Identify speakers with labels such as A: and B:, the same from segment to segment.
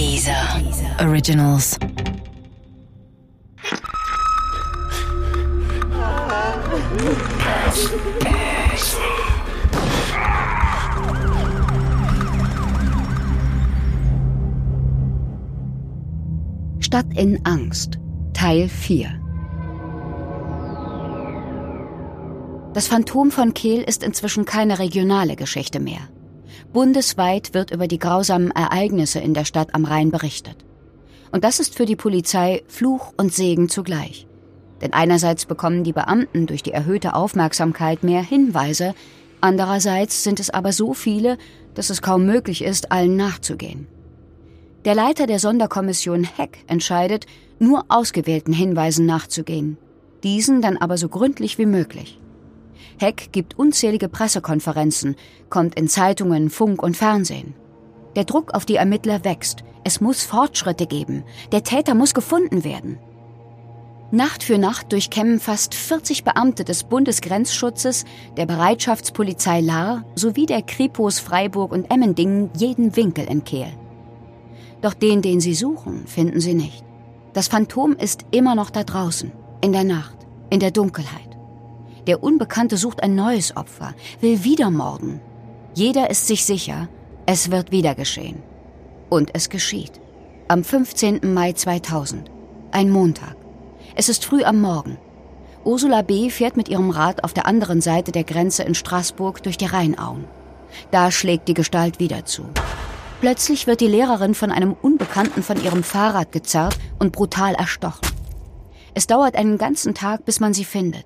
A: Dieser Originals.
B: Stadt in Angst, Teil 4 Das Phantom von Kehl ist inzwischen keine regionale Geschichte mehr. Bundesweit wird über die grausamen Ereignisse in der Stadt am Rhein berichtet. Und das ist für die Polizei Fluch und Segen zugleich. Denn einerseits bekommen die Beamten durch die erhöhte Aufmerksamkeit mehr Hinweise, andererseits sind es aber so viele, dass es kaum möglich ist, allen nachzugehen. Der Leiter der Sonderkommission Heck entscheidet, nur ausgewählten Hinweisen nachzugehen, diesen dann aber so gründlich wie möglich. Heck gibt unzählige Pressekonferenzen, kommt in Zeitungen, Funk und Fernsehen. Der Druck auf die Ermittler wächst. Es muss Fortschritte geben. Der Täter muss gefunden werden. Nacht für Nacht durchkämmen fast 40 Beamte des Bundesgrenzschutzes, der Bereitschaftspolizei Lahr sowie der Kripos Freiburg und Emmendingen jeden Winkel in Kehl. Doch den, den sie suchen, finden sie nicht. Das Phantom ist immer noch da draußen, in der Nacht, in der Dunkelheit. Der Unbekannte sucht ein neues Opfer, will wieder morden. Jeder ist sich sicher, es wird wieder geschehen. Und es geschieht. Am 15. Mai 2000. Ein Montag. Es ist früh am Morgen. Ursula B. fährt mit ihrem Rad auf der anderen Seite der Grenze in Straßburg durch die Rheinauen. Da schlägt die Gestalt wieder zu. Plötzlich wird die Lehrerin von einem Unbekannten von ihrem Fahrrad gezerrt und brutal erstochen. Es dauert einen ganzen Tag, bis man sie findet.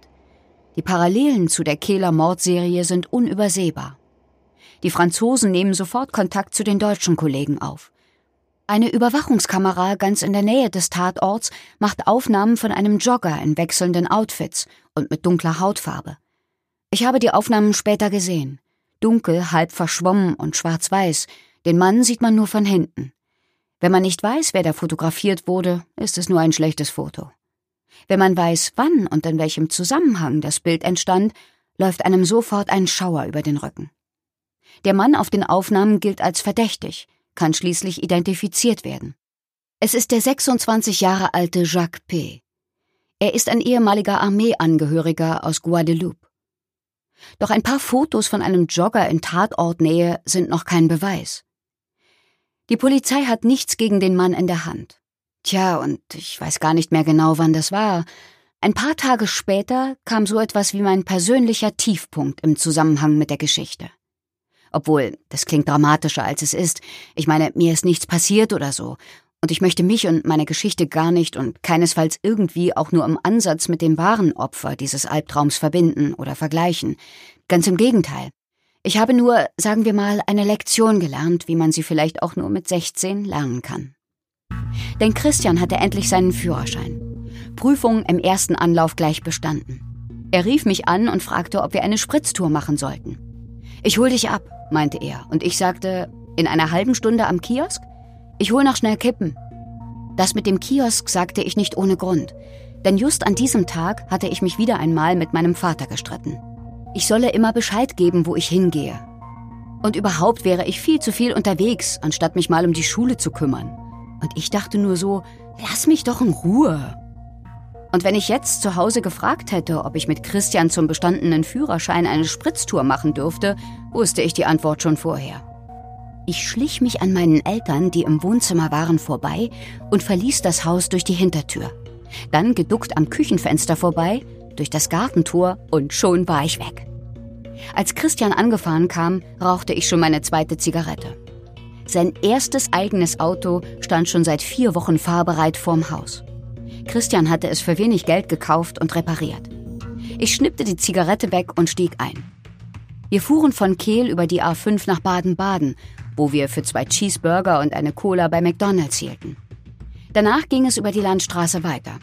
B: Die Parallelen zu der Kehler Mordserie sind unübersehbar. Die Franzosen nehmen sofort Kontakt zu den deutschen Kollegen auf. Eine Überwachungskamera ganz in der Nähe des Tatorts macht Aufnahmen von einem Jogger in wechselnden Outfits und mit dunkler Hautfarbe. Ich habe die Aufnahmen später gesehen. Dunkel, halb verschwommen und schwarz-weiß. Den Mann sieht man nur von hinten. Wenn man nicht weiß, wer da fotografiert wurde, ist es nur ein schlechtes Foto. Wenn man weiß, wann und in welchem Zusammenhang das Bild entstand, läuft einem sofort ein Schauer über den Rücken. Der Mann auf den Aufnahmen gilt als verdächtig, kann schließlich identifiziert werden. Es ist der 26 Jahre alte Jacques P. Er ist ein ehemaliger Armeeangehöriger aus Guadeloupe. Doch ein paar Fotos von einem Jogger in Tatortnähe sind noch kein Beweis. Die Polizei hat nichts gegen den Mann in der Hand. Tja, und ich weiß gar nicht mehr genau, wann das war. Ein paar Tage später kam so etwas wie mein persönlicher Tiefpunkt im Zusammenhang mit der Geschichte. Obwohl, das klingt dramatischer als es ist. Ich meine, mir ist nichts passiert oder so. Und ich möchte mich und meine Geschichte gar nicht und keinesfalls irgendwie auch nur im Ansatz mit dem wahren Opfer dieses Albtraums verbinden oder vergleichen. Ganz im Gegenteil. Ich habe nur, sagen wir mal, eine Lektion gelernt, wie man sie vielleicht auch nur mit 16 lernen kann. Denn Christian hatte endlich seinen Führerschein. Prüfung im ersten Anlauf gleich bestanden. Er rief mich an und fragte, ob wir eine Spritztour machen sollten. Ich hol dich ab, meinte er, und ich sagte, in einer halben Stunde am Kiosk? Ich hol noch schnell Kippen. Das mit dem Kiosk sagte ich nicht ohne Grund, denn just an diesem Tag hatte ich mich wieder einmal mit meinem Vater gestritten. Ich solle immer Bescheid geben, wo ich hingehe. Und überhaupt wäre ich viel zu viel unterwegs, anstatt mich mal um die Schule zu kümmern. Und ich dachte nur so, lass mich doch in Ruhe. Und wenn ich jetzt zu Hause gefragt hätte, ob ich mit Christian zum bestandenen Führerschein eine Spritztour machen dürfte, wusste ich die Antwort schon vorher. Ich schlich mich an meinen Eltern, die im Wohnzimmer waren, vorbei und verließ das Haus durch die Hintertür. Dann geduckt am Küchenfenster vorbei, durch das Gartentor und schon war ich weg. Als Christian angefahren kam, rauchte ich schon meine zweite Zigarette. Sein erstes eigenes Auto stand schon seit vier Wochen fahrbereit vorm Haus. Christian hatte es für wenig Geld gekauft und repariert. Ich schnippte die Zigarette weg und stieg ein. Wir fuhren von Kehl über die A5 nach Baden-Baden, wo wir für zwei Cheeseburger und eine Cola bei McDonald's hielten. Danach ging es über die Landstraße weiter.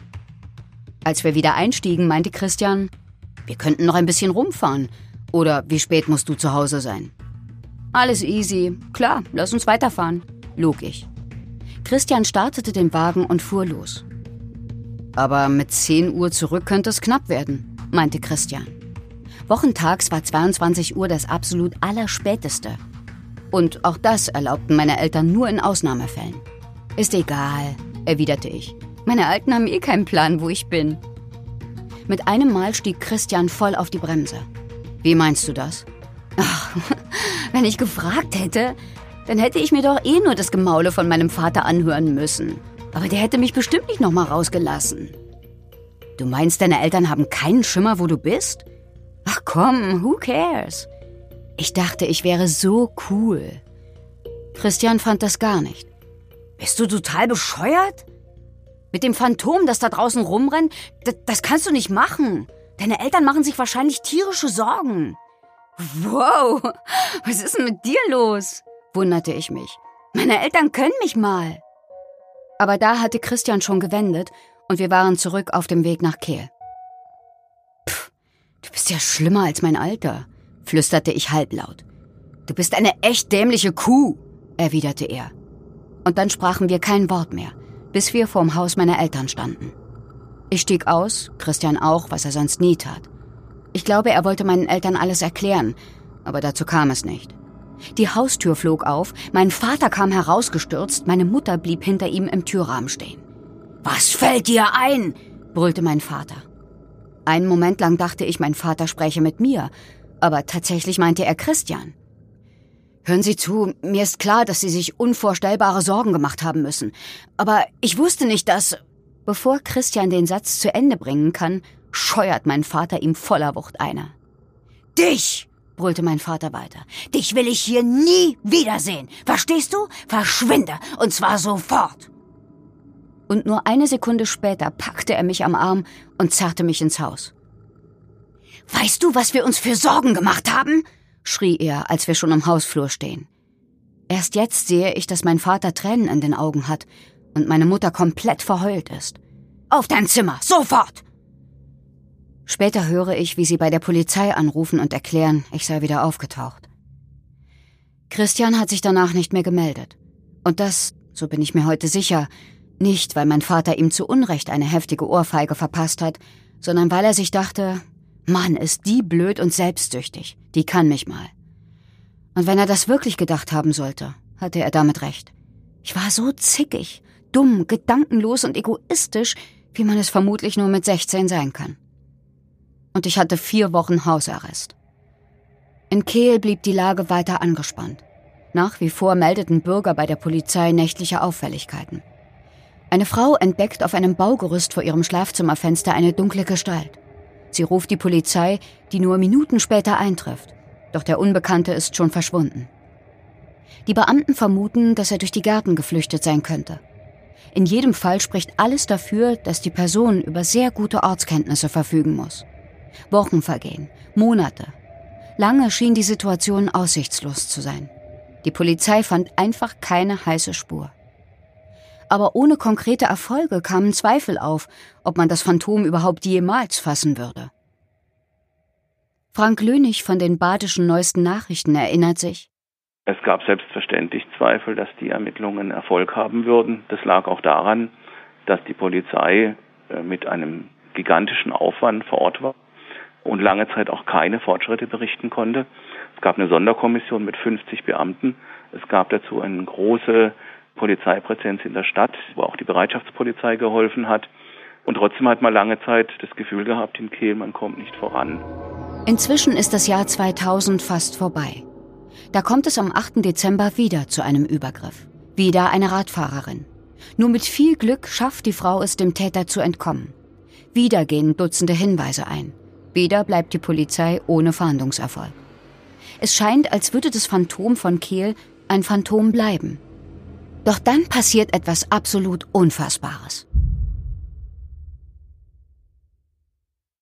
B: Als wir wieder einstiegen, meinte Christian, wir könnten noch ein bisschen rumfahren. Oder wie spät musst du zu Hause sein? Alles easy. Klar, lass uns weiterfahren, log ich. Christian startete den Wagen und fuhr los. Aber mit 10 Uhr zurück könnte es knapp werden, meinte Christian. Wochentags war 22 Uhr das absolut Allerspäteste. Und auch das erlaubten meine Eltern nur in Ausnahmefällen. Ist egal, erwiderte ich. Meine Alten haben eh keinen Plan, wo ich bin. Mit einem Mal stieg Christian voll auf die Bremse. Wie meinst du das? Ach, wenn ich gefragt hätte, dann hätte ich mir doch eh nur das Gemaule von meinem Vater anhören müssen. Aber der hätte mich bestimmt nicht nochmal rausgelassen. Du meinst, deine Eltern haben keinen Schimmer, wo du bist? Ach komm, who cares? Ich dachte, ich wäre so cool. Christian fand das gar nicht. Bist du total bescheuert? Mit dem Phantom, das da draußen rumrennt, das, das kannst du nicht machen. Deine Eltern machen sich wahrscheinlich tierische Sorgen. Wow, was ist denn mit dir los? wunderte ich mich. Meine Eltern können mich mal. Aber da hatte Christian schon gewendet und wir waren zurück auf dem Weg nach Kehl. Pff, du bist ja schlimmer als mein Alter, flüsterte ich halblaut. Du bist eine echt dämliche Kuh, erwiderte er und dann sprachen wir kein Wort mehr, bis wir vorm Haus meiner Eltern standen. Ich stieg aus, Christian auch, was er sonst nie tat. Ich glaube, er wollte meinen Eltern alles erklären, aber dazu kam es nicht. Die Haustür flog auf, mein Vater kam herausgestürzt, meine Mutter blieb hinter ihm im Türrahmen stehen. Was fällt dir ein? brüllte mein Vater. Einen Moment lang dachte ich, mein Vater spräche mit mir, aber tatsächlich meinte er Christian. Hören Sie zu, mir ist klar, dass Sie sich unvorstellbare Sorgen gemacht haben müssen. Aber ich wusste nicht, dass... Bevor Christian den Satz zu Ende bringen kann, scheuert mein Vater ihm voller Wucht eine. Dich! brüllte mein Vater weiter. Dich will ich hier nie wiedersehen. Verstehst du? Verschwinde. Und zwar sofort. Und nur eine Sekunde später packte er mich am Arm und zerrte mich ins Haus. Weißt du, was wir uns für Sorgen gemacht haben? schrie er, als wir schon im Hausflur stehen. Erst jetzt sehe ich, dass mein Vater Tränen in den Augen hat und meine Mutter komplett verheult ist. Auf dein Zimmer, sofort! Später höre ich, wie sie bei der Polizei anrufen und erklären, ich sei wieder aufgetaucht. Christian hat sich danach nicht mehr gemeldet. Und das, so bin ich mir heute sicher, nicht, weil mein Vater ihm zu Unrecht eine heftige Ohrfeige verpasst hat, sondern weil er sich dachte, Mann, ist die blöd und selbstsüchtig. Die kann mich mal. Und wenn er das wirklich gedacht haben sollte, hatte er damit recht. Ich war so zickig, dumm, gedankenlos und egoistisch, wie man es vermutlich nur mit 16 sein kann. Und ich hatte vier Wochen Hausarrest. In Kehl blieb die Lage weiter angespannt. Nach wie vor meldeten Bürger bei der Polizei nächtliche Auffälligkeiten. Eine Frau entdeckt auf einem Baugerüst vor ihrem Schlafzimmerfenster eine dunkle Gestalt. Sie ruft die Polizei, die nur Minuten später eintrifft. Doch der Unbekannte ist schon verschwunden. Die Beamten vermuten, dass er durch die Gärten geflüchtet sein könnte. In jedem Fall spricht alles dafür, dass die Person über sehr gute Ortskenntnisse verfügen muss. Wochen vergehen, Monate. Lange schien die Situation aussichtslos zu sein. Die Polizei fand einfach keine heiße Spur aber ohne konkrete Erfolge kamen Zweifel auf, ob man das Phantom überhaupt jemals fassen würde. Frank Lönig von den badischen neuesten Nachrichten erinnert sich.
C: Es gab selbstverständlich Zweifel, dass die Ermittlungen Erfolg haben würden. Das lag auch daran, dass die Polizei äh, mit einem gigantischen Aufwand vor Ort war und lange Zeit auch keine Fortschritte berichten konnte. Es gab eine Sonderkommission mit 50 Beamten. Es gab dazu eine große Polizeipräsenz in der Stadt, wo auch die Bereitschaftspolizei geholfen hat. Und trotzdem hat man lange Zeit das Gefühl gehabt in Kehl, man kommt nicht voran.
B: Inzwischen ist das Jahr 2000 fast vorbei. Da kommt es am 8. Dezember wieder zu einem Übergriff. Wieder eine Radfahrerin. Nur mit viel Glück schafft die Frau es, dem Täter zu entkommen. Wieder gehen Dutzende Hinweise ein. Wieder bleibt die Polizei ohne Fahndungserfolg. Es scheint, als würde das Phantom von Kehl ein Phantom bleiben. Doch dann passiert etwas absolut Unfassbares.